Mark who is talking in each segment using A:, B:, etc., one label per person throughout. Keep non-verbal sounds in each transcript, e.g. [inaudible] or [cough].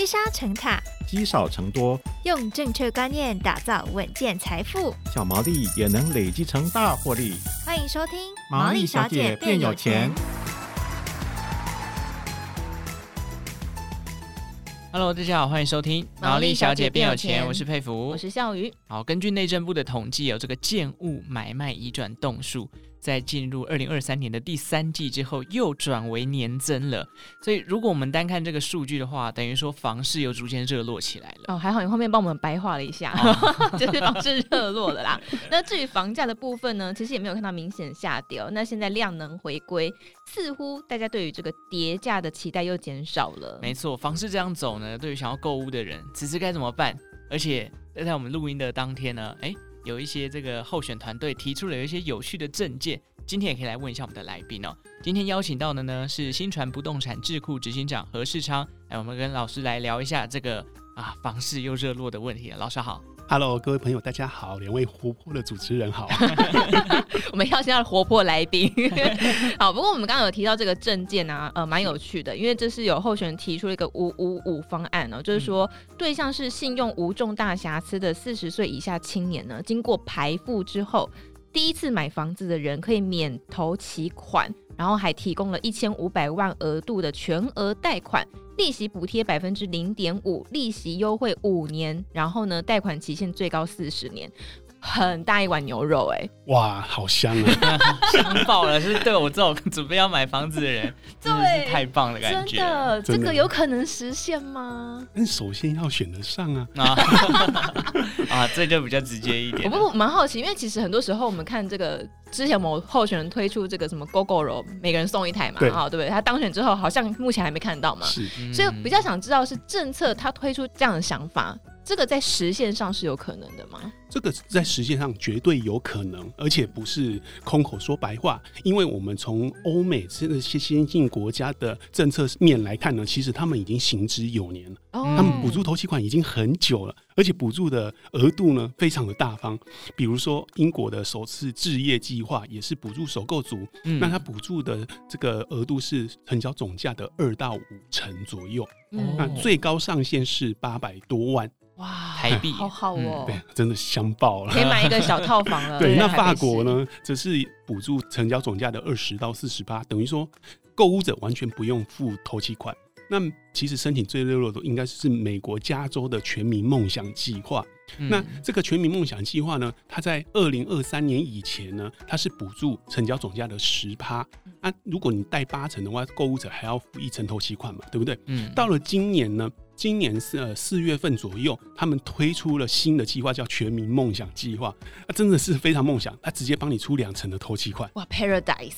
A: 积沙成塔，
B: 积少成多，
A: 用正确观念打造稳健财富，
B: 小毛利也能累积成大获利。
A: 欢迎收听《
B: 毛利小姐变有钱》。
C: Hello，大家好，欢迎收听《毛利小姐变有钱》，我是佩服，
A: 我是孝瑜。
C: 好，根据内政部的统计，有这个建物买卖移转栋数。在进入二零二三年的第三季之后，又转为年增了。所以，如果我们单看这个数据的话，等于说房市又逐渐热络起来了。
A: 哦，还好你后面帮我们白话了一下，哦、[laughs] 就是房市热络了啦。[laughs] 那至于房价的部分呢，其实也没有看到明显下跌哦。那现在量能回归，似乎大家对于这个跌价的期待又减少了。
C: 没错，房市这样走呢，对于想要购物的人，此时该怎么办？而且在我们录音的当天呢，哎。有一些这个候选团队提出了有一些有趣的证件，今天也可以来问一下我们的来宾哦。今天邀请到的呢是新传不动产智库执行长何世昌，来我们跟老师来聊一下这个啊房市又热络的问题。老师好。
D: Hello，各位朋友，大家好，两位活泼的主持人好。[laughs]
A: 我们要先要活泼来宾。[laughs] 好，不过我们刚刚有提到这个证件啊，呃，蛮有趣的，因为这是有候选人提出了一个五五五方案哦，就是说对象是信用无重大瑕疵的四十岁以下青年呢，经过排付之后，第一次买房子的人可以免投期款，然后还提供了一千五百万额度的全额贷款。利息补贴百分之零点五，利息优惠五年，然后呢，贷款期限最高四十年，很大一碗牛肉哎、欸！
D: 哇，好香啊，[laughs]
C: 香爆了！是对我这种准备要买房子的人，[laughs] 真的是太棒的感觉。
A: 真的，这个有可能实现吗？
D: 那首先要选得上啊！[laughs] 啊，
C: 啊，这就比较直接一点。
A: 我不蛮好奇，因为其实很多时候我们看这个。之前某候选人推出这个什么 Gogoro，每个人送一台嘛，对，对不对？他当选之后，好像目前还没看到嘛，是，所以比较想知道是政策他推出这样的想法，这个在实现上是有可能的吗？
D: 这个在实现上绝对有可能，而且不是空口说白话。因为我们从欧美这些先进国家的政策面来看呢，其实他们已经行之有年了。哦，他们补助投期款已经很久了，而且补助的额度呢非常的大方。比如说英国的首次置业计划也是补助首购族，嗯，那它补助的这个额度是成交总价的二到五成左右，嗯，那最高上限是八百多万。
A: 哇，
C: 台币
A: 好好哦，
D: 对，真的香爆了，
A: 可以买一个小套房了。[laughs]
D: 对，那法国呢，则是补助成交总价的二十到四十八，等于说购物者完全不用付头期款。那其实申请最热络的应该是美国加州的全民梦想计划。那这个全民梦想计划呢，它在二零二三年以前呢，它是补助成交总价的十趴。啊，如果你贷八成的话，购物者还要付一成头期款嘛，对不对？嗯。到了今年呢？今年是呃四月份左右，他们推出了新的计划，叫全民梦想计划。那真的是非常梦想，他直接帮你出两成的头期款。
A: 哇，Paradise，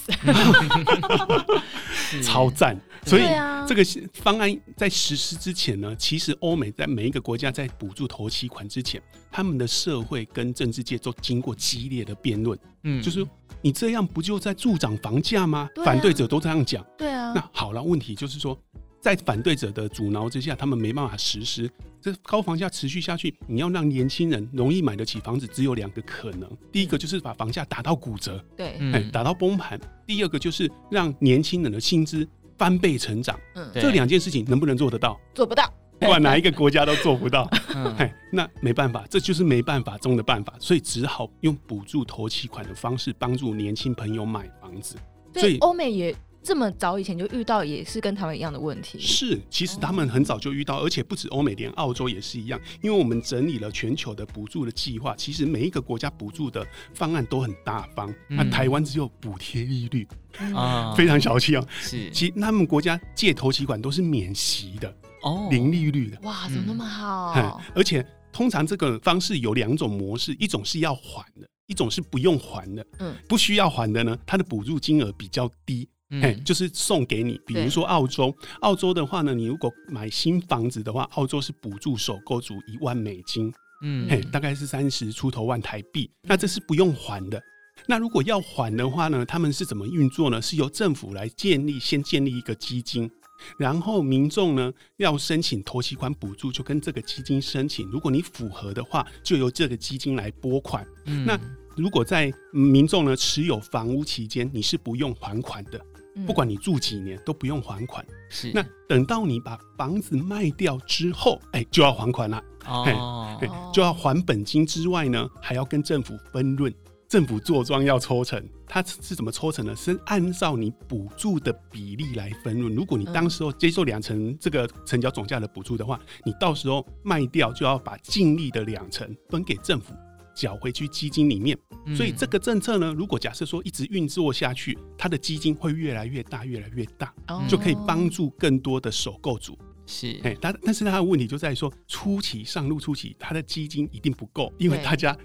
A: [laughs]
D: 超赞！所以这个方案在实施之前呢，其实欧美在每一个国家在补助头期款之前，他们的社会跟政治界都经过激烈的辩论。嗯，就是你这样不就在助长房价吗？反对者都这样讲。
A: 对啊。
D: 那好了，问题就是说。在反对者的阻挠之下，他们没办法实施。这高房价持续下去，你要让年轻人容易买得起房子，只有两个可能：第一个就是把房价打到骨折，
A: 对，
D: 哎，打到崩盘；第二个就是让年轻人的薪资翻倍成长。嗯，这两件事情能不能做得到？
A: 做不到，
D: 不管哪一个国家都做不到。[laughs] 哎，那没办法，这就是没办法中的办法，所以只好用补助投期款的方式帮助年轻朋友买房子。
A: 所以欧美也。这么早以前就遇到，也是跟台湾一样的问题。
D: 是，其实他们很早就遇到，而且不止欧美，连澳洲也是一样。因为我们整理了全球的补助的计划，其实每一个国家补助的方案都很大方。那台湾只有补贴利率啊，非常小气哦。是，其实他们国家借头期款都是免息的哦，零利率的。
A: 哇，怎么那么好？
D: 而且通常这个方式有两种模式，一种是要还的，一种是不用还的。嗯，不需要还的呢，它的补助金额比较低。哎，就是送给你。比如说澳洲，澳洲的话呢，你如果买新房子的话，澳洲是补助首购族一万美金，嗯，嘿，大概是三十出头万台币。那这是不用还的。那如果要还的话呢，他们是怎么运作呢？是由政府来建立，先建立一个基金，然后民众呢要申请头期款补助，就跟这个基金申请。如果你符合的话，就由这个基金来拨款。嗯，那如果在民众呢持有房屋期间，你是不用还款的。不管你住几年都不用还款。
C: 是，
D: 那等到你把房子卖掉之后，哎、欸，就要还款了。
C: 哦、
D: 欸，就要还本金之外呢，还要跟政府分润。政府做庄要抽成，它是怎么抽成呢？是按照你补助的比例来分润。如果你当时候接受两成这个成交总价的补助的话，你到时候卖掉就要把净利的两成分给政府，缴回去基金里面。所以这个政策呢，如果假设说一直运作下去，它的基金会越来越大，越来越大，就可以帮助更多的首购族。
C: 是，
D: 哎，但但是它的问题就在于说，初期上路初期，它的基金一定不够，因为大家。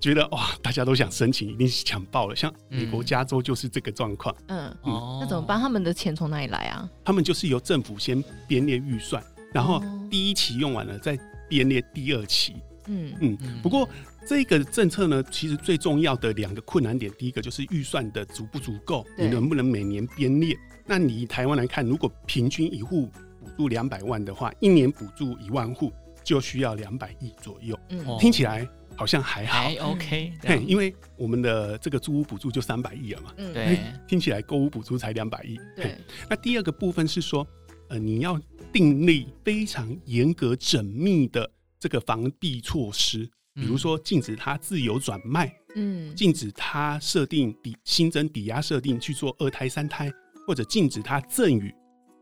D: 觉得哇，大家都想申请，一定是抢爆了。像美国加州就是这个状况。
A: 嗯，哦、嗯，那怎么办？他们的钱从哪里来啊？
D: 他们就是由政府先编列预算，然后第一期用完了，再编列第二期。嗯嗯。不过这个政策呢，其实最重要的两个困难点，第一个就是预算的足不足够，你能不能每年编列？那你以台湾来看，如果平均一户补助两百万的话，一年补助一万户，就需要两百亿左右。嗯，听起来。好像还好，
C: 还 OK，
D: 对，因为我们的这个租屋补助就三百亿了嘛，
C: 嗯，对，
D: 听起来购屋补助才两百亿，
A: 对。
D: 那第二个部分是说，呃，你要订立非常严格缜密的这个防弊措施，比如说禁止他自由转卖，嗯，禁止他设定抵新增抵押设定去做二胎三胎，或者禁止他赠与，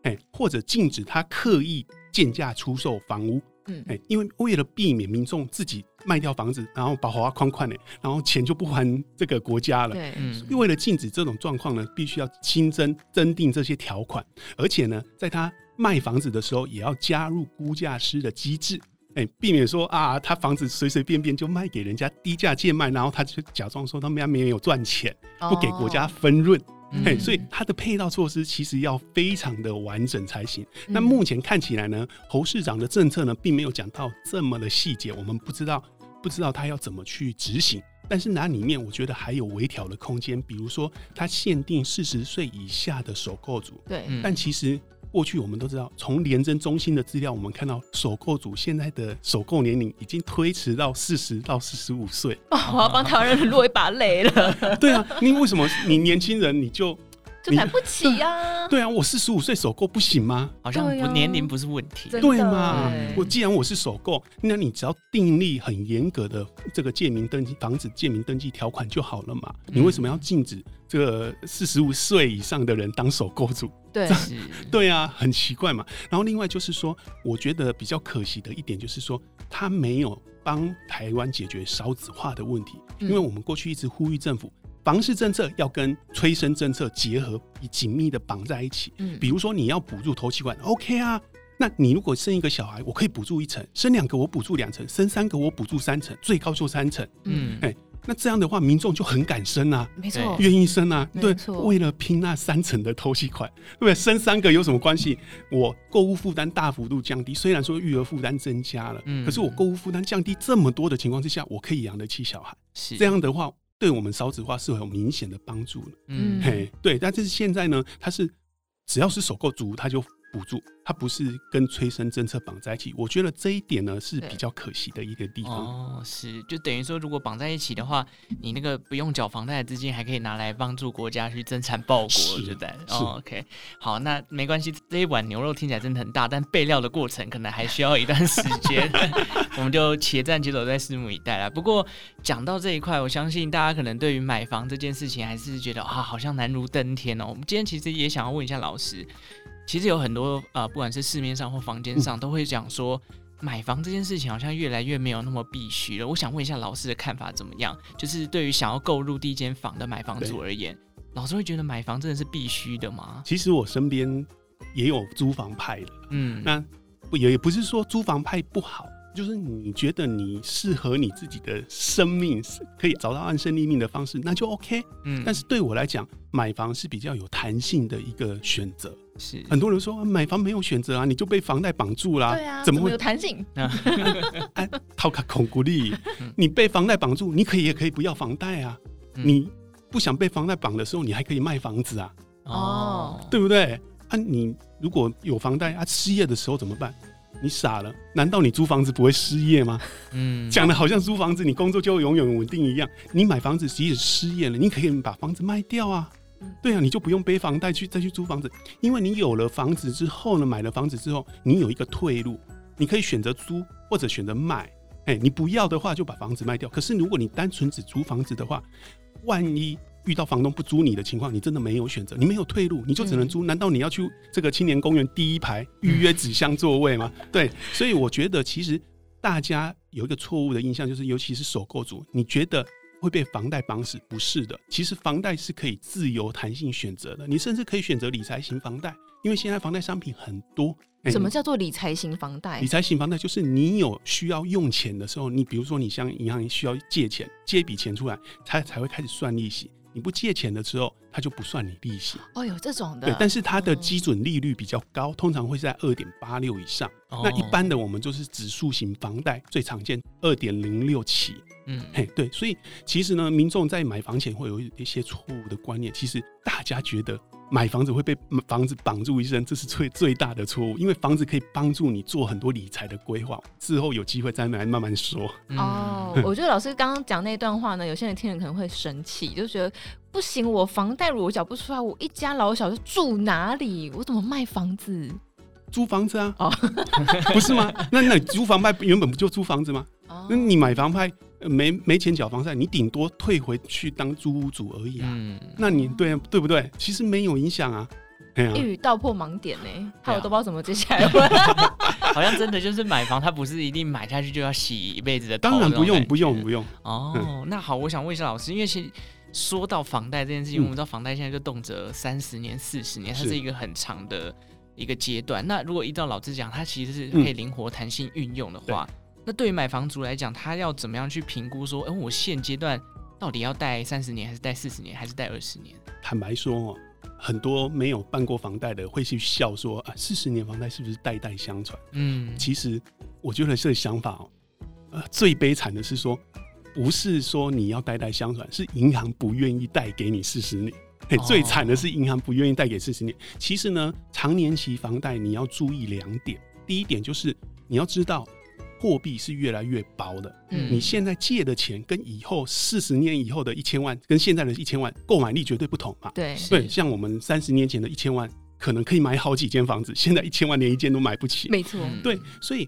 D: 哎，或者禁止他刻意贱价出售房屋。嗯，哎，因为为了避免民众自己卖掉房子，然后把花框框的，然后钱就不还这个国家了。对，嗯，为了禁止这种状况呢，必须要新增增订这些条款，而且呢，在他卖房子的时候，也要加入估价师的机制，哎，避免说啊，他房子随随便便就卖给人家低价贱卖，然后他就假装说他们家没有赚钱，不给国家分润。哦嘿，所以它的配套措施其实要非常的完整才行。那目前看起来呢，侯市长的政策呢，并没有讲到这么的细节，我们不知道不知道他要怎么去执行。但是那里面我觉得还有微调的空间，比如说他限定四十岁以下的首购组。
A: 对，
D: 但其实。过去我们都知道，从廉政中心的资料，我们看到首购组现在的首购年龄已经推迟到四十到四十五岁。
A: 哦，我要帮台湾人落一把泪了。[laughs]
D: 对啊，你为什么你年轻人你就？
A: 就买不起呀、啊！[laughs]
D: 对啊，我四十五岁首购不行吗？
C: 好像不年龄不是问题，
D: 对吗？我既然我是首购，那你只要订立很严格的这个借名登记、房子借名登记条款就好了嘛。你为什么要禁止这个四十五岁以上的人当首购主？
A: 对，[laughs]
D: 对啊，很奇怪嘛。然后另外就是说，我觉得比较可惜的一点就是说，他没有帮台湾解决少子化的问题，因为我们过去一直呼吁政府。房市政策要跟催生政策结合，以紧密的绑在一起。嗯，比如说你要补助头期款，OK 啊？那你如果生一个小孩，我可以补助一层；生两个我补助两层；生三个我补助三层，最高就三层。嗯，哎、欸，那这样的话，民众就很敢生啊，
A: 没错，
D: 愿意生啊。对，为了拼那三层的头期款，对不对？生三个有什么关系？我购物负担大幅度降低，虽然说育儿负担增加了，嗯，可是我购物负担降低这么多的情况之下，我可以养得起小孩。是这样的话。对我们少子化是有明显的帮助的，嗯，嘿，对，但是现在呢，它是只要是首购族，它就。补助它不是跟催生政策绑在一起，我觉得这一点呢是比较可惜的一个地方。
C: 哦，是，就等于说，如果绑在一起的话，你那个不用缴房贷的资金还可以拿来帮助国家去增产报国，对不对？哦，OK，好，那没关系，这一碗牛肉听起来真的很大，但备料的过程可能还需要一段时间，[laughs] 我们就且战且走，再拭目以待啦。不过讲到这一块，我相信大家可能对于买房这件事情还是觉得啊，好像难如登天哦。我们今天其实也想要问一下老师。其实有很多啊、呃，不管是市面上或房间上，都会讲说，买房这件事情好像越来越没有那么必须了。我想问一下老师的看法怎么样？就是对于想要购入第一间房的买房族而言，老师会觉得买房真的是必须的吗？
D: 其实我身边也有租房派的，嗯，那也也不是说租房派不好。就是你觉得你适合你自己的生命，可以找到安身立命的方式，那就 OK。嗯，但是对我来讲，买房是比较有弹性的一个选择。
C: 是
D: 很多人说买房没有选择啊，你就被房贷绑住啦。
A: 对啊，
D: 怎么会
A: 有弹性？
D: 哎，[laughs] 套卡孔古力，你被房贷绑住，你可以也可以不要房贷啊。你不想被房贷绑的时候，你还可以卖房子啊。哦，对不对？啊，你如果有房贷啊，失业的时候怎么办？你傻了？难道你租房子不会失业吗？嗯，讲的好像租房子你工作就永远稳定一样。你买房子即使失业了，你可以把房子卖掉啊。对啊，你就不用背房贷去再去租房子，因为你有了房子之后呢，买了房子之后，你有一个退路，你可以选择租或者选择卖。哎，你不要的话就把房子卖掉。可是如果你单纯只租房子的话，万一遇到房东不租你的情况，你真的没有选择，你没有退路，你就只能租。难道你要去这个青年公园第一排预约纸箱座位吗？[laughs] 对，所以我觉得其实大家有一个错误的印象，就是尤其是首购族，你觉得会被房贷绑死？不是的，其实房贷是可以自由弹性选择的，你甚至可以选择理财型房贷，因为现在房贷商品很多。
A: 什么叫做理财型房贷？
D: 理财型房贷就是你有需要用钱的时候，你比如说你向银行需要借钱，借一笔钱出来，它才会开始算利息。你不借钱的时候，它就不算你利息。
A: 哦，有这种的。
D: 对，但是它的基准利率比较高，通常会在二点八六以上。哦。那一般的我们就是指数型房贷最常见二点零六起。嗯，嘿，对，所以其实呢，民众在买房前会有一些错误的观念，其实大家觉得。买房子会被房子绑住一生，这是最最大的错误。因为房子可以帮助你做很多理财的规划，之后有机会再来慢慢说。
A: 哦，我觉得老师刚刚讲那段话呢，有些人听了可能会生气，就觉得不行，我房贷如果缴不出来，我一家老小就住哪里？我怎么卖房子？
D: 租房子啊？哦，[laughs] 不是吗？那那租房卖原本不就租房子吗？哦，那你买房派？没没钱缴房贷，你顶多退回去当租屋主而已啊。嗯，那你对对不对？其实没有影响啊。
A: 一语道破盲点呢，害我都不知道怎么接下来问。[laughs]
C: 好像真的就是买房，它不是一定买下去就要洗一辈子的。
D: 当然不用，不用，不用。
C: 哦，嗯、那好，我想问一下老师，因为其实说到房贷这件事情，嗯、我们知道房贷现在就动辄三十年、四十年，它是一个很长的一个阶段。那如果依照老师讲，它其实是可以灵活弹性运用的话。嗯那对于买房族来讲，他要怎么样去评估说，哎，我现阶段到底要贷三十年，还是贷四十年，还是贷二十年？
D: 坦白说哦，很多没有办过房贷的会去笑说，啊，四十年房贷是不是代代相传？嗯，其实我觉得这个想法哦，呃，最悲惨的是说，不是说你要代代相传，是银行不愿意贷给你四十年。嘿，最惨的是银行不愿意贷给四十年。其实呢，长年期房贷你要注意两点，第一点就是你要知道。货币是越来越薄的，嗯，你现在借的钱跟以后四十年以后的一千万，跟现在的一千万购买力绝对不同嘛。
A: 对
D: 对，像我们三十年前的一千万，可能可以买好几间房子，[laughs] 现在一千万连一间都买不起。
A: 没错，
D: 对，所以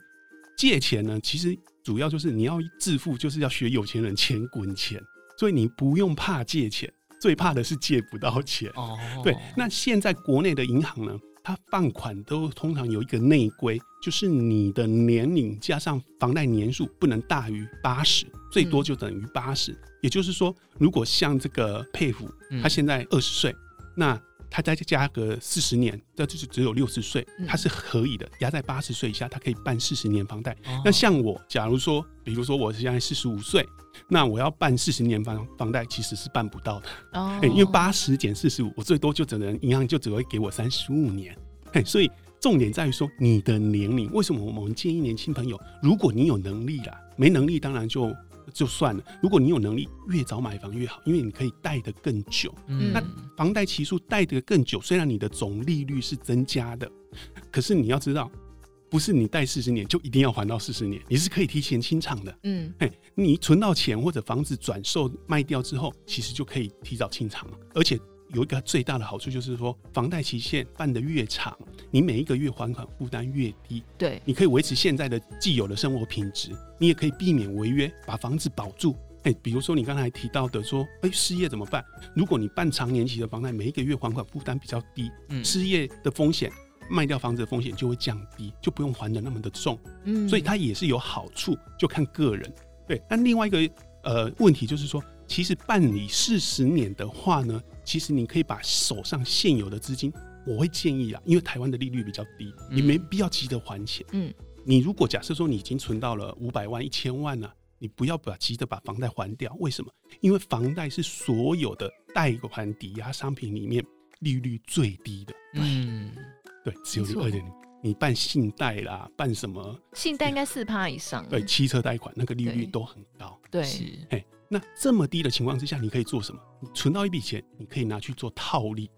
D: 借钱呢，其实主要就是你要致富，就是要学有钱人钱滚钱，所以你不用怕借钱，最怕的是借不到钱。哦，对，那现在国内的银行呢？他放款都通常有一个内规，就是你的年龄加上房贷年数不能大于八十，最多就等于八十。也就是说，如果像这个佩服，他现在二十岁，那他再加个四十年，这就是只有六十岁，他是可以的。压在八十岁以下，他可以办四十年房贷。那像我，假如说，比如说我现在四十五岁，那我要办四十年房房贷，其实是办不到的。哦，因为八十减四十五，我最多就只能银行就只会给我三十五年。嘿，所以重点在于说你的年龄。为什么我们建议年轻朋友，如果你有能力啦，没能力当然就就算了。如果你有能力，越早买房越好，因为你可以贷得更久。嗯，那房贷期数贷得更久，虽然你的总利率是增加的，可是你要知道，不是你贷四十年就一定要还到四十年，你是可以提前清偿的。嗯，嘿，你存到钱或者房子转售卖掉之后，其实就可以提早清偿了，而且。有一个最大的好处就是说，房贷期限办得越长，你每一个月还款负担越低。
A: 对，
D: 你可以维持现在的既有的生活品质，你也可以避免违约，把房子保住。哎，比如说你刚才提到的说，哎，失业怎么办？如果你办长年期的房贷，每一个月还款负担比较低，嗯，失业的风险，卖掉房子的风险就会降低，就不用还的那么的重。嗯，所以它也是有好处，就看个人。对，那另外一个呃问题就是说，其实办理四十年的话呢，其实你可以把手上现有的资金，我会建议啊，因为台湾的利率比较低，你没必要急着还钱。嗯，你如果假设说你已经存到了五百万、一千万了，你不要把急着把房贷还掉。为什么？因为房贷是所有的贷款抵押商品里面利率最低的。嗯，对，只有二点零。你办信贷啦，办什么？
A: 信贷应该四趴以上。
D: 对，汽车贷款那个利率都很高。对。那这么低的情况之下，你可以做什么？你存到一笔钱，你可以拿去做套利，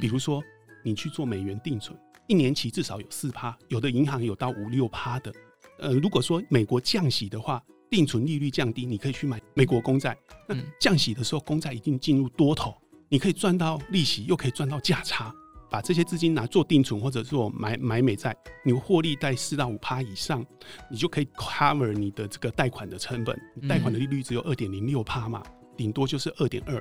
D: 比如说你去做美元定存，一年期至少有四趴，有的银行有到五六趴的。呃，如果说美国降息的话，定存利率降低，你可以去买美国公债。那降息的时候，公债一定进入多头，你可以赚到利息，又可以赚到价差。把这些资金拿做定存，或者做买买美债，你获利在四到五趴以上，你就可以 cover 你的这个贷款的成本。贷款的利率只有二点零六趴嘛，顶多就是二点二，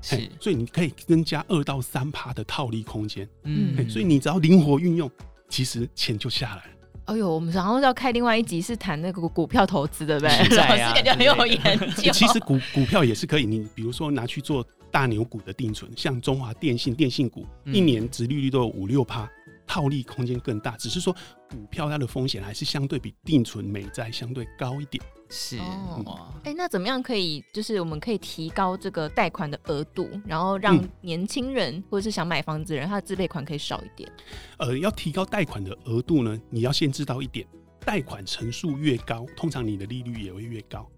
D: 是，所以你可以增加二到三趴的套利空间。嗯，所以你只要灵活运用，其实钱就下来了。
A: 哎呦，我们然后要开另外一集是谈那个股票投资的
C: 呗，
A: 老师感觉很有研究。
D: 其实股股票也是可以，你比如说拿去做。大牛股的定存，像中华电信、电信股，一年殖利率都有五六趴，套利空间更大。只是说股票它的风险还是相对比定存、美债相对高一点。
C: 是
A: 哦，哎、欸，那怎么样可以，就是我们可以提高这个贷款的额度，然后让年轻人或者是想买房子的人，他的自备款可以少一点？
D: 呃，要提高贷款的额度呢，你要先知道一点，贷款成数越高，通常你的利率也会越高。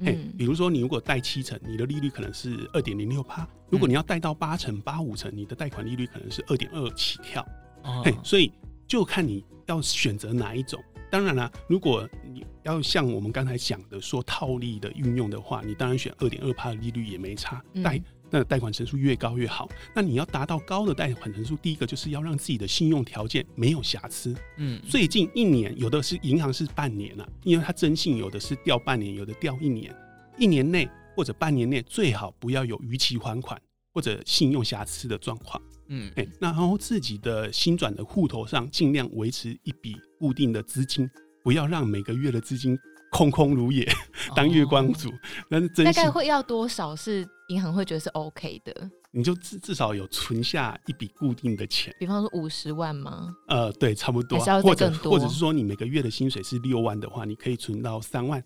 D: 哎、嗯，比如说你如果贷七成，你的利率可能是二点零六趴；如果你要贷到八成、八五成，你的贷款利率可能是二点二起跳。哦，所以就看你要选择哪一种。当然了，如果你要像我们刚才讲的说套利的运用的话，你当然选二点二帕的利率也没差。贷、嗯那贷款成数越高越好。那你要达到高的贷款成数，第一个就是要让自己的信用条件没有瑕疵。嗯，最近一年有的是银行是半年啊，因为它征信有的是掉半年，有的掉一年。一年内或者半年内最好不要有逾期还款或者信用瑕疵的状况。嗯，哎，那然后自己的新转的户头上尽量维持一笔固定的资金，不要让每个月的资金空空如也，当月光族。[laughs] 那是
A: 大概会要多少是？银行会觉得是 OK 的，
D: 你就至至少有存下一笔固定的钱，
A: 比方说五十万吗？
D: 呃，对，差不多，或者或者是说你每个月的薪水是六万的话，你可以存到三万，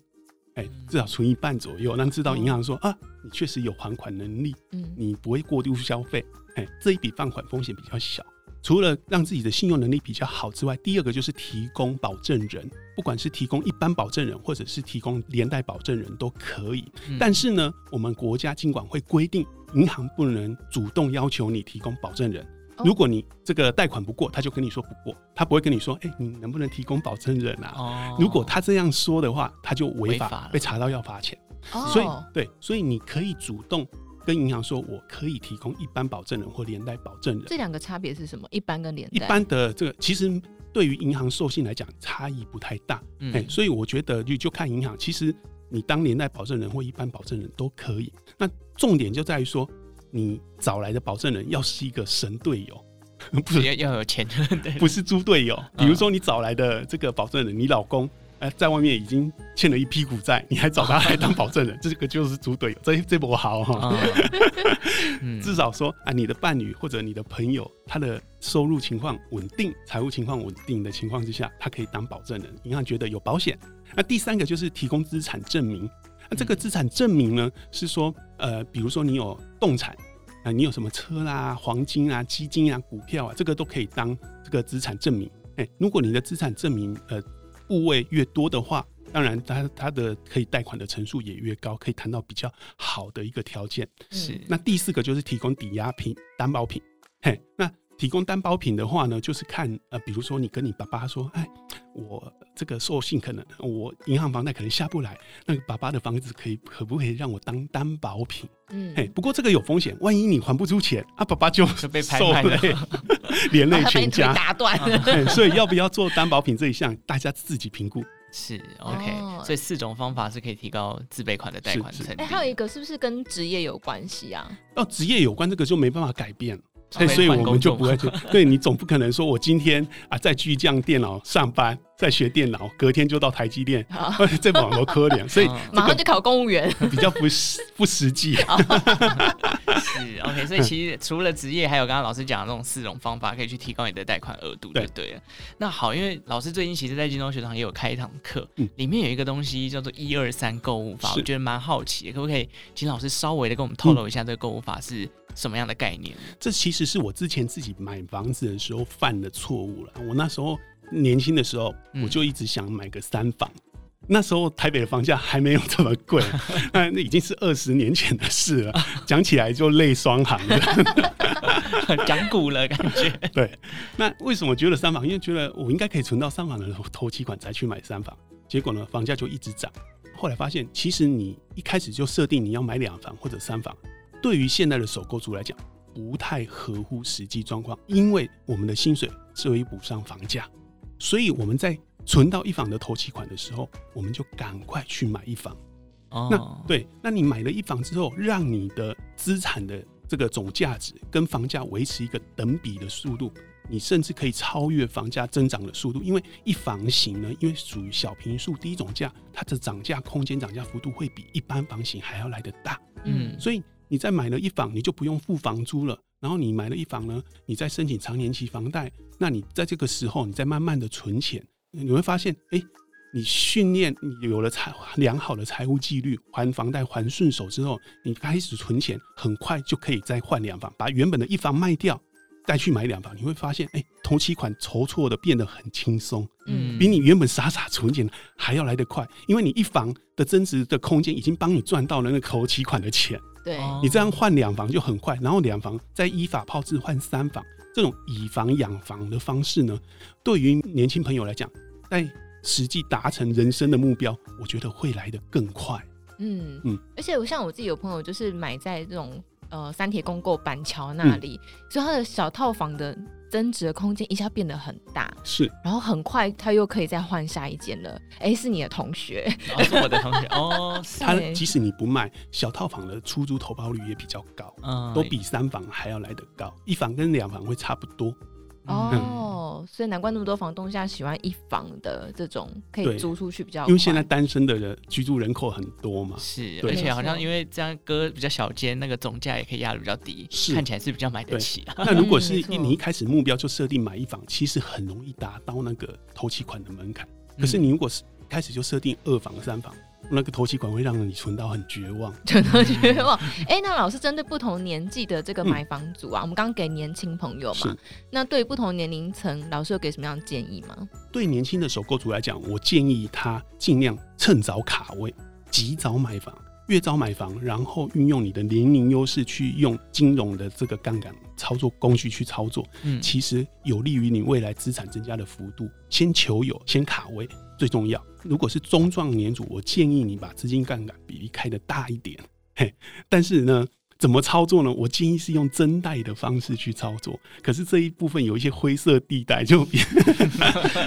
D: 至少存一半左右，让知道银行说、嗯、啊，你确实有还款能力，嗯，你不会过度消费，哎、欸，这一笔放款风险比较小。除了让自己的信用能力比较好之外，第二个就是提供保证人，不管是提供一般保证人，或者是提供连带保证人都可以。嗯、但是呢，我们国家金管会规定，银行不能主动要求你提供保证人。如果你这个贷款不过，他就跟你说不过，他不会跟你说，哎、欸，你能不能提供保证人啊？哦、如果他这样说的话，他就违法，法被查到要罚钱。哦、所以，对，所以你可以主动。跟银行说，我可以提供一般保证人或连带保证人。
A: 这两个差别是什么？一般跟连带。
D: 一般的这个其实对于银行授信来讲差异不太大，嗯、欸，所以我觉得就就看银行。其实你当连带保证人或一般保证人都可以。那重点就在于说，你找来的保证人要是一个神队友，[laughs] 不是
C: 要要有钱 [laughs] 的，
D: 不是猪队友。比如说你找来的这个保证人，你老公。在外面已经欠了一屁股债，你还找他来当保证人，[laughs] 这个就是猪队友。这这不好哈，至少说啊，你的伴侣或者你的朋友，他的收入情况稳定，财务情况稳定的情况之下，他可以当保证人，银行觉得有保险。那第三个就是提供资产证明。那这个资产证明呢，是说呃，比如说你有动产啊，你有什么车啦、黄金啊、基金啊、股票啊，这个都可以当这个资产证明。哎，如果你的资产证明呃。部位越多的话，当然它它的可以贷款的成数也越高，可以谈到比较好的一个条件。是，那第四个就是提供抵押品、担保品。嘿，那提供担保品的话呢，就是看呃，比如说你跟你爸爸说，哎，我这个授信可能我银行房贷可能下不来，那个爸爸的房子可以可不可以让我当担保品？嗯，嘿，不过这个有风险，万一你还不出钱，啊，爸爸就
C: 被拍卖了。[laughs]
D: 连累全家，[laughs]
A: 打断。[laughs]
D: 所以要不要做担保品这一项，大家自己评估。
C: 是 OK，哦，所以四种方法是可以提高自备款的贷款成数。
A: 哎，还有一个是不是跟职业有关系啊？
D: 哦，职业有关，这个就没办法改变。所以，所以我们就不会去。对，你总不可能说我今天啊在巨匠电脑上班，在学电脑，隔天就到台积电，[laughs] 这网络科联，[laughs] 所以
A: 马上就考公务员，
D: 比较不实 [laughs] 不实际。
C: 是 OK，所以其实除了职业，还有刚刚老师讲的这种四种方法，可以去提高你的贷款额度，对对。那好，因为老师最近其实，在金融学堂也有开一堂课，里面有一个东西叫做一二三购物法，我觉得蛮好奇，可不可以请老师稍微的跟我们透露一下这个购物法是？什么样的概念？
D: 这其实是我之前自己买房子的时候犯的错误了。我那时候年轻的时候，我就一直想买个三房。嗯、那时候台北的房价还没有这么贵，那 [laughs] 那已经是二十年前的事了。讲起来就泪双行的，[laughs]
C: 讲古了感觉。[laughs]
D: 对，那为什么觉得三房？因为觉得我应该可以存到三房的头期款才去买三房。结果呢，房价就一直涨。后来发现，其实你一开始就设定你要买两房或者三房。对于现在的首购族来讲，不太合乎实际状况，因为我们的薪水追不上房价，所以我们在存到一房的头期款的时候，我们就赶快去买一房。哦，那对，那你买了一房之后，让你的资产的这个总价值跟房价维持一个等比的速度，你甚至可以超越房价增长的速度，因为一房型呢，因为属于小平数低总价，它的涨价空间、涨价幅度会比一般房型还要来得大。嗯，所以你再买了一房，你就不用付房租了。然后你买了一房呢，你再申请长年期房贷，那你在这个时候，你再慢慢的存钱，你会发现，哎。你训练，你有了财良好的财务纪律，还房贷还顺手之后，你开始存钱，很快就可以再换两房，把原本的一房卖掉，再去买两房。你会发现，哎、欸，头期款筹措的变得很轻松，嗯，比你原本傻傻存钱还要来得快，因为你一房的增值的空间已经帮你赚到了那个头期款的钱，
A: 对，
D: 你这样换两房就很快，然后两房再依法炮制换三房，这种以房养房的方式呢，对于年轻朋友来讲，在实际达成人生的目标，我觉得会来得更快。
A: 嗯嗯，而且我像我自己有朋友，就是买在这种呃三铁公购板桥那里，嗯，所以他的小套房的增值的空间一下变得很大。
D: 是，
A: 然后很快他又可以再换下一间了。哎，欸，[laughs] 是你的同学？
C: 哦，是我的同学哦。
D: 他即使你不卖小套房的出租投报率也比较高，嗯，都比三房还要来得高。一房跟两房会差不多。
A: 哦。嗯所以难怪那么多房东现在喜欢一房的这种可以租出去比较，
D: 因为现在单身的人居住人口很多嘛。
C: 是，而且好像因为这样隔比较小间，那个总价也可以压的比较低，是看起来是比较买得起。
D: 那如果是 [laughs] 一你一开始目标就设定买一房，其实很容易达到那个头期款的门槛。可是你如果是开始就设定二房、三房。那个头期款会让你存到很绝望，
A: 存到绝望。哎、欸，那老师针对不同年纪的这个买房族啊，嗯、我们刚刚给年轻朋友嘛，那对于不同年龄层，老师有给什么样的建议吗？
D: 对年轻的首购族来讲，我建议他尽量趁早卡位，及早买房，越早买房，然后运用你的年龄优势去用金融的这个杠杆操作工具去操作，嗯，其实有利于你未来资产增加的幅度。先求有，先卡位。最重要，如果是中壮年组，我建议你把资金杠杆比例开得大一点。嘿，但是呢，怎么操作呢？我建议是用增贷的方式去操作。可是这一部分有一些灰色地带，就 [laughs] 没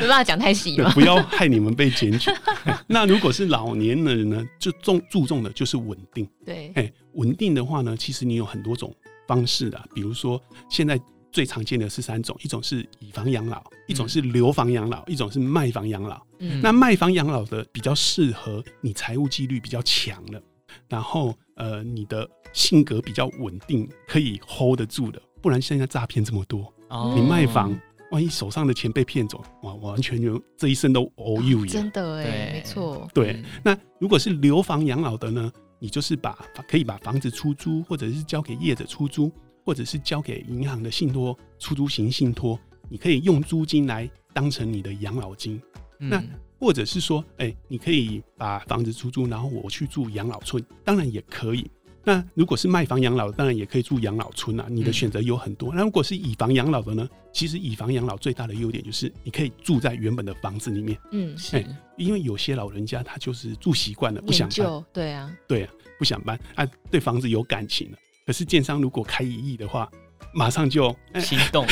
A: 办法讲太细了，
D: 不要害你们被检举。[laughs] 那如果是老年人呢，就重注重的就是稳定。
A: 对，
D: 哎，稳定的话呢，其实你有很多种方式的，比如说现在。最常见的是三种，一种是以房养老，一种是留房养老，一种是卖房养老。嗯，那卖房养老的比较适合你财务纪律比较强的，然后呃你的性格比较稳定，可以 hold 得住的。不然现在诈骗这么多，哦，你卖房，万一手上的钱被骗走，哇，完全就这一生都 all you。
A: 真的哎，没错。
D: 对，那如果是留房养老的呢，你就是把可以把房子出租，或者是交给业者出租。或者是交给银行的信托出租型信托，你可以用租金来当成你的养老金。嗯、那或者是说，哎、欸，你可以把房子出租，然后我去住养老村，当然也可以。那如果是卖房养老，当然也可以住养老村啊。你的选择有很多。嗯、那如果是以房养老的呢？其实以房养老最大的优点就是你可以住在原本的房子里面。嗯，是、欸。因为有些老人家他就是住习惯了，不想搬。
A: 对啊，
D: 对啊，不想搬啊，对房子有感情了。可是建商如果开一亿的话，马上就
C: 心动，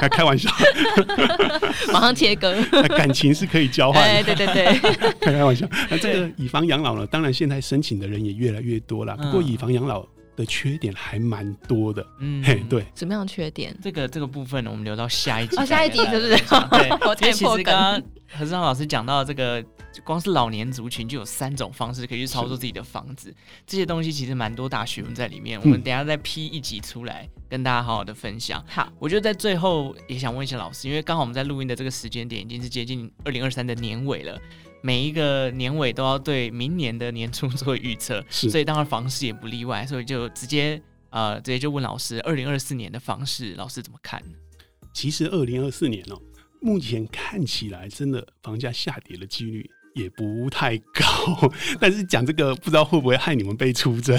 D: 还 [laughs] 开玩笑，[laughs]
A: 马上切割，
D: 感情是可以交换。
A: 对对对，
D: 开 [laughs] 开玩笑。那这个以房养老呢？当然现在申请的人也越来越多了。不过以房养老的缺点还蛮多的。嗯，嘿，对。
A: 什么样的缺点？
C: 这个这个部分呢，我们留到下一集。
A: 哦，下一集是不是？
C: 对，[laughs] 我太破梗。刚刚何志昌老师讲到这个。光是老年族群就有三种方式可以去操作自己的房子，这些东西其实蛮多大学问在里面。我们等一下再批一集出来，跟大家好好的分享。
A: 好，
C: 我觉得在最后也想问一下老师，因为刚好我们在录音的这个时间点已经是接近二零二三的年尾了，每一个年尾都要对明年的年初做预测，[laughs] 所以当然房市也不例外，所以就直接呃直接就问老师，二零二四年的房市老师怎么看？
D: 其实二零二四年哦、喔，目前看起来真的房价下跌的几率。也不太高，[laughs] 但是讲这个不知道会不会害你们被出征？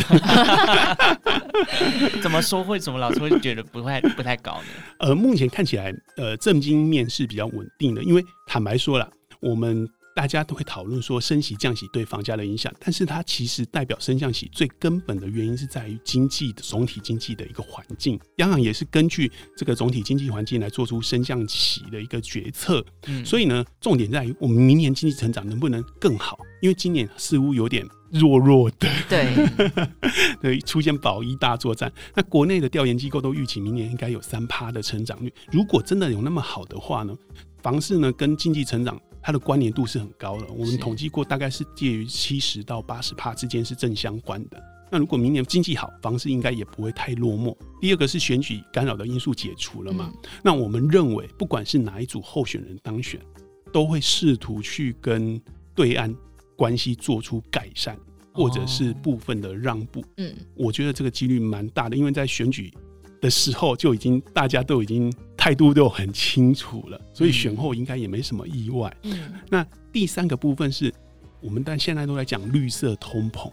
D: [laughs]
C: 怎么说会？怎么老师会觉得不太不太高呢？
D: 呃，目前看起来，呃，正经面是比较稳定的，因为坦白说了，我们大家都会讨论说升息降息对房价的影响，但是它其实代表升降息最根本的原因是在于经济的总体经济的一个环境。央行也是根据这个总体经济环境来做出升降息的一个决策。嗯，所以呢，重点在于我们明年经济成长能不能更好？因为今年似乎有点弱弱的，
A: 对，[laughs]
D: 对，出现保一大作战。那国内的调研机构都预期明年应该有三趴的成长率。如果真的有那么好的话呢，房市呢跟经济成长它的关联度是很高的。我们统计过，大概是介于七十到八十帕之间是正相关的。那如果明年经济好，房市应该也不会太落寞。第二个是选举干扰的因素解除了嘛？嗯、那我们认为，不管是哪一组候选人当选，都会试图去跟对岸。关系做出改善，或者是部分的让步，嗯，我觉得这个几率蛮大的，因为在选举的时候就已经大家都已经态度都很清楚了，所以选后应该也没什么意外。嗯，那第三个部分是我们但现在都在讲绿色通膨，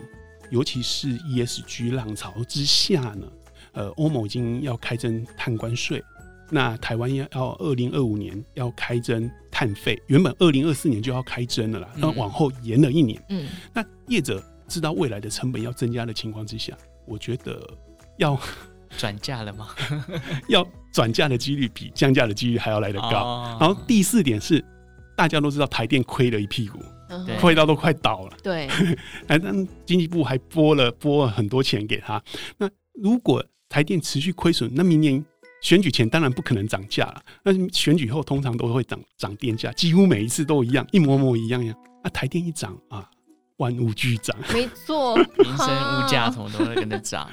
D: 尤其是 ESG 浪潮之下呢，呃，欧盟已经要开征碳关税。那台湾要要二零二五年要开征碳费，原本二零二四年就要开征了啦，那往后延了一年。嗯，那业者知道未来的成本要增加的情况之下，我觉得要
C: 转嫁了吗？[laughs]
D: 要转嫁的几率比降价的几率还要来得高。哦、然后第四点是，大家都知道台电亏了一屁股，亏到都快倒了。
A: 对，[laughs]
D: 但经济部还拨了拨了很多钱给他。那如果台电持续亏损，那明年。选举前当然不可能涨价了，那选举后通常都会涨涨电价，几乎每一次都一样，一模模一样样。那台电一涨啊，万物俱涨，
A: 没错，[laughs]
C: 民生物价什么都会跟着涨。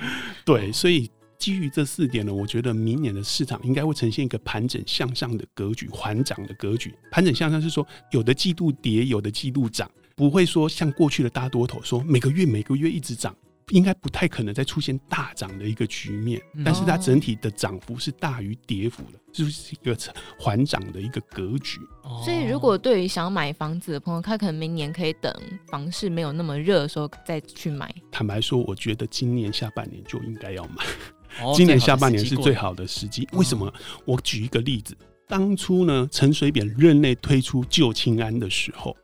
D: 对，所以基于这四点呢，我觉得明年的市场应该会呈现一个盘整向上的格局，缓涨的格局。盘整向上是说，有的季度跌，有的季度涨，不会说像过去的大多头说每个月每个月一直涨。应该不太可能再出现大涨的一个局面，但是它整体的涨幅是大于跌幅的，就是一个缓涨的一个格局。
A: 所以，如果对于想买房子的朋友，他可能明年可以等房市没有那么热的时候再去买。
D: 坦白说，我觉得今年下半年就应该要买。今年下半年是最好的时机。为什么？我举一个例子，当初呢，陈水扁任内推出旧青安的时候，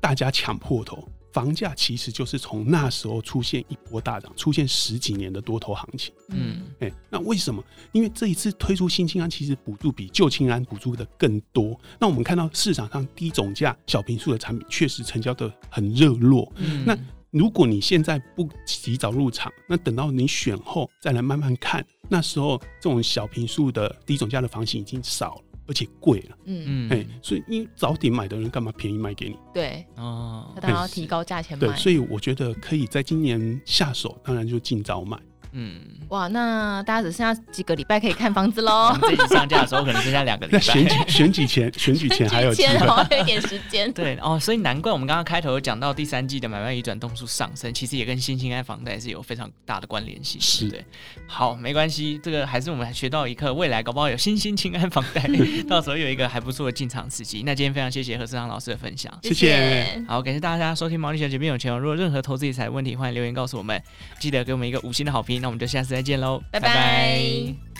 D: 大家抢破头。房价其实就是从那时候出现一波大涨，出现十几年的多头行情。嗯，哎、欸，那为什么？因为这一次推出新青安，其实补助比旧青安补助的更多。那我们看到市场上低总价小平数的产品确实成交的很热络。嗯，那如果你现在不及早入场，那等到你选后再来慢慢看，那时候这种小平数的低总价的房型已经少了。而且贵了，嗯嗯，哎，所以你早点买的人干嘛便宜卖给你？
A: 对，哦，他当然要提高价钱卖。
D: 对，所以我觉得可以在今年下手，当然就尽早买。
A: 嗯，哇，那大家只剩下几个礼拜可以看房子喽。
C: 这集上架的时候可能剩下两个礼拜。
D: 选举选举前，[laughs] 选举前还有
A: 还有一点时间。
C: 对哦，所以难怪我们刚刚开头有讲到第三季的买卖移转动数上升，其实也跟新兴安房贷是有非常大的关联性。
D: 是
C: 对，好，没关系，这个还是我们学到一课，未来搞不好有新兴青安房贷，[laughs] 到时候有一个还不错的进场时机。那今天非常谢谢何世昌老师的分享，
D: 谢谢。
C: 好，感谢大家收听毛利小姐变有钱。如果任何投资理财问题，欢迎留言告诉我们，记得给我们一个五星的好评。那我们就下次再见喽。
A: 拜拜。